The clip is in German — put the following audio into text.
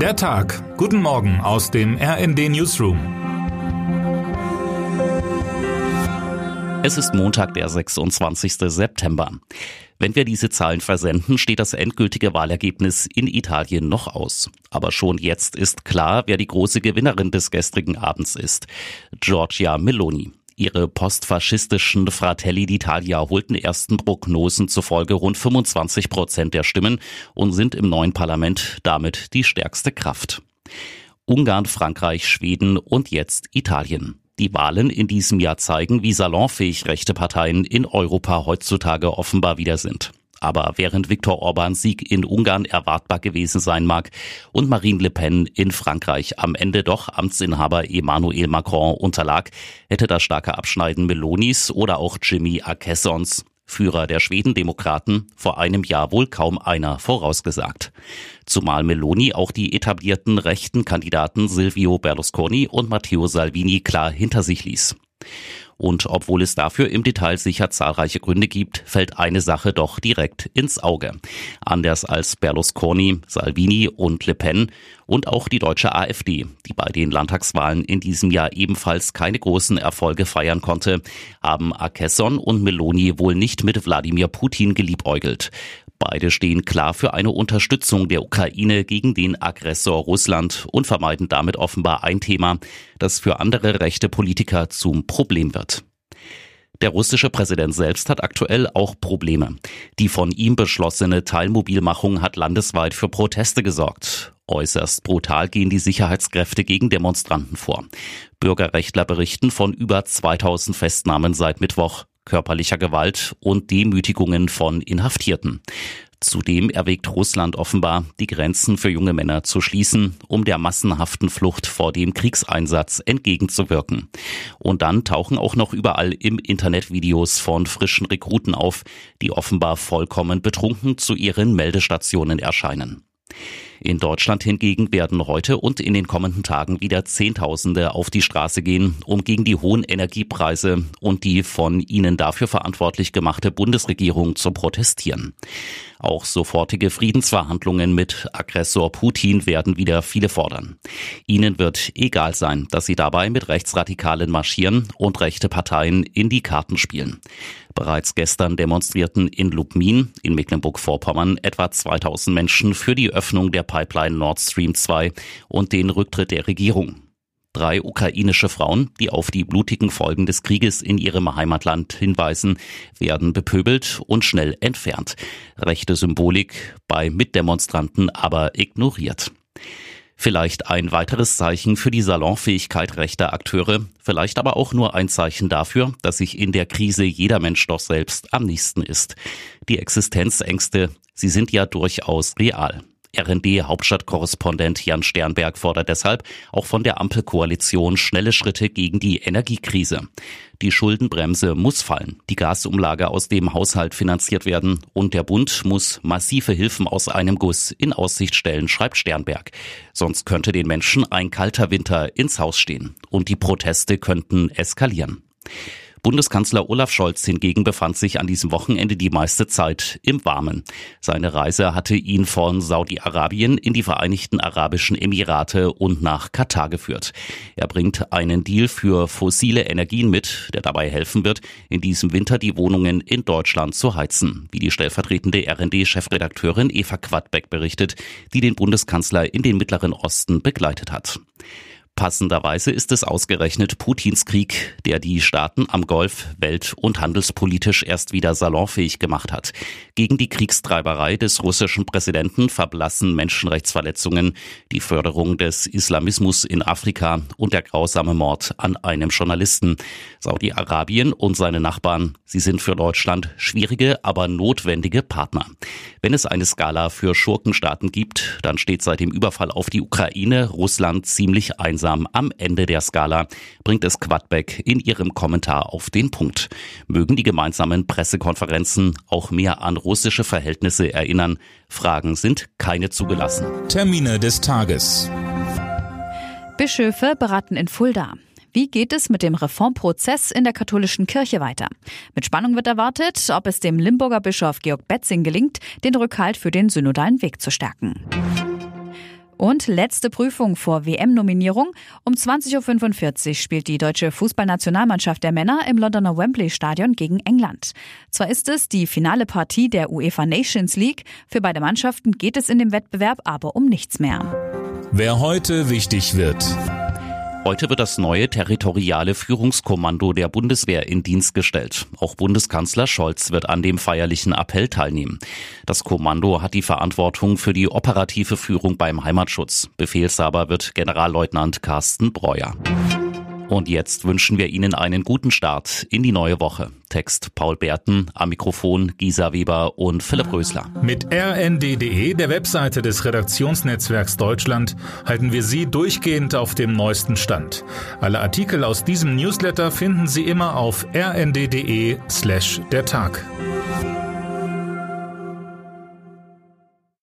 Der Tag. Guten Morgen aus dem RND Newsroom. Es ist Montag, der 26. September. Wenn wir diese Zahlen versenden, steht das endgültige Wahlergebnis in Italien noch aus. Aber schon jetzt ist klar, wer die große Gewinnerin des gestrigen Abends ist. Giorgia Meloni. Ihre postfaschistischen Fratelli d'Italia holten ersten Prognosen zufolge rund 25 Prozent der Stimmen und sind im neuen Parlament damit die stärkste Kraft. Ungarn, Frankreich, Schweden und jetzt Italien. Die Wahlen in diesem Jahr zeigen, wie salonfähig rechte Parteien in Europa heutzutage offenbar wieder sind. Aber während Viktor Orbáns Sieg in Ungarn erwartbar gewesen sein mag und Marine Le Pen in Frankreich am Ende doch Amtsinhaber Emmanuel Macron unterlag, hätte das starke Abschneiden Melonis oder auch Jimmy Akessons Führer der Schwedendemokraten, vor einem Jahr wohl kaum einer vorausgesagt. Zumal Meloni auch die etablierten rechten Kandidaten Silvio Berlusconi und Matteo Salvini klar hinter sich ließ. Und obwohl es dafür im Detail sicher zahlreiche Gründe gibt, fällt eine Sache doch direkt ins Auge. Anders als Berlusconi, Salvini und Le Pen und auch die deutsche AfD, die bei den Landtagswahlen in diesem Jahr ebenfalls keine großen Erfolge feiern konnte, haben Akesson und Meloni wohl nicht mit Wladimir Putin geliebäugelt. Beide stehen klar für eine Unterstützung der Ukraine gegen den Aggressor Russland und vermeiden damit offenbar ein Thema, das für andere rechte Politiker zum Problem wird. Der russische Präsident selbst hat aktuell auch Probleme. Die von ihm beschlossene Teilmobilmachung hat landesweit für Proteste gesorgt. Äußerst brutal gehen die Sicherheitskräfte gegen Demonstranten vor. Bürgerrechtler berichten von über 2000 Festnahmen seit Mittwoch körperlicher Gewalt und Demütigungen von Inhaftierten. Zudem erwägt Russland offenbar, die Grenzen für junge Männer zu schließen, um der massenhaften Flucht vor dem Kriegseinsatz entgegenzuwirken. Und dann tauchen auch noch überall im Internet Videos von frischen Rekruten auf, die offenbar vollkommen betrunken zu ihren Meldestationen erscheinen. In Deutschland hingegen werden heute und in den kommenden Tagen wieder Zehntausende auf die Straße gehen, um gegen die hohen Energiepreise und die von ihnen dafür verantwortlich gemachte Bundesregierung zu protestieren. Auch sofortige Friedensverhandlungen mit Aggressor Putin werden wieder viele fordern. Ihnen wird egal sein, dass sie dabei mit Rechtsradikalen marschieren und rechte Parteien in die Karten spielen. Bereits gestern demonstrierten in Lubmin in Mecklenburg-Vorpommern etwa 2000 Menschen für die Öffnung der Pipeline Nord Stream 2 und den Rücktritt der Regierung. Drei ukrainische Frauen, die auf die blutigen Folgen des Krieges in ihrem Heimatland hinweisen, werden bepöbelt und schnell entfernt. Rechte Symbolik bei Mitdemonstranten aber ignoriert. Vielleicht ein weiteres Zeichen für die Salonfähigkeit rechter Akteure, vielleicht aber auch nur ein Zeichen dafür, dass sich in der Krise jeder Mensch doch selbst am nächsten ist. Die Existenzängste, sie sind ja durchaus real. RND-Hauptstadtkorrespondent Jan Sternberg fordert deshalb auch von der Ampelkoalition schnelle Schritte gegen die Energiekrise. Die Schuldenbremse muss fallen, die Gasumlage aus dem Haushalt finanziert werden und der Bund muss massive Hilfen aus einem Guss in Aussicht stellen, schreibt Sternberg. Sonst könnte den Menschen ein kalter Winter ins Haus stehen und die Proteste könnten eskalieren. Bundeskanzler Olaf Scholz hingegen befand sich an diesem Wochenende die meiste Zeit im Warmen. Seine Reise hatte ihn von Saudi-Arabien in die Vereinigten Arabischen Emirate und nach Katar geführt. Er bringt einen Deal für fossile Energien mit, der dabei helfen wird, in diesem Winter die Wohnungen in Deutschland zu heizen, wie die stellvertretende RND-Chefredakteurin Eva Quadbeck berichtet, die den Bundeskanzler in den Mittleren Osten begleitet hat. Passenderweise ist es ausgerechnet Putins Krieg, der die Staaten am Golf welt- und handelspolitisch erst wieder salonfähig gemacht hat. Gegen die Kriegstreiberei des russischen Präsidenten verblassen Menschenrechtsverletzungen, die Förderung des Islamismus in Afrika und der grausame Mord an einem Journalisten. Saudi-Arabien und seine Nachbarn, sie sind für Deutschland schwierige, aber notwendige Partner. Wenn es eine Skala für Schurkenstaaten gibt, dann steht seit dem Überfall auf die Ukraine Russland ziemlich einsam langsam am Ende der Skala, bringt es Quadbeck in ihrem Kommentar auf den Punkt. Mögen die gemeinsamen Pressekonferenzen auch mehr an russische Verhältnisse erinnern. Fragen sind keine zugelassen. Termine des Tages. Bischöfe beraten in Fulda. Wie geht es mit dem Reformprozess in der katholischen Kirche weiter? Mit Spannung wird erwartet, ob es dem Limburger Bischof Georg Betzing gelingt, den Rückhalt für den synodalen Weg zu stärken. Und letzte Prüfung vor WM-Nominierung. Um 20.45 Uhr spielt die deutsche Fußballnationalmannschaft der Männer im Londoner Wembley Stadion gegen England. Zwar ist es die finale Partie der UEFA Nations League, für beide Mannschaften geht es in dem Wettbewerb aber um nichts mehr. Wer heute wichtig wird. Heute wird das neue territoriale Führungskommando der Bundeswehr in Dienst gestellt. Auch Bundeskanzler Scholz wird an dem feierlichen Appell teilnehmen. Das Kommando hat die Verantwortung für die operative Führung beim Heimatschutz. Befehlshaber wird Generalleutnant Carsten Breuer. Und jetzt wünschen wir Ihnen einen guten Start in die neue Woche. Text Paul Berten, am Mikrofon Gisa Weber und Philipp Rösler. Mit rnd.de, der Webseite des Redaktionsnetzwerks Deutschland, halten wir Sie durchgehend auf dem neuesten Stand. Alle Artikel aus diesem Newsletter finden Sie immer auf rnd.de slash der Tag.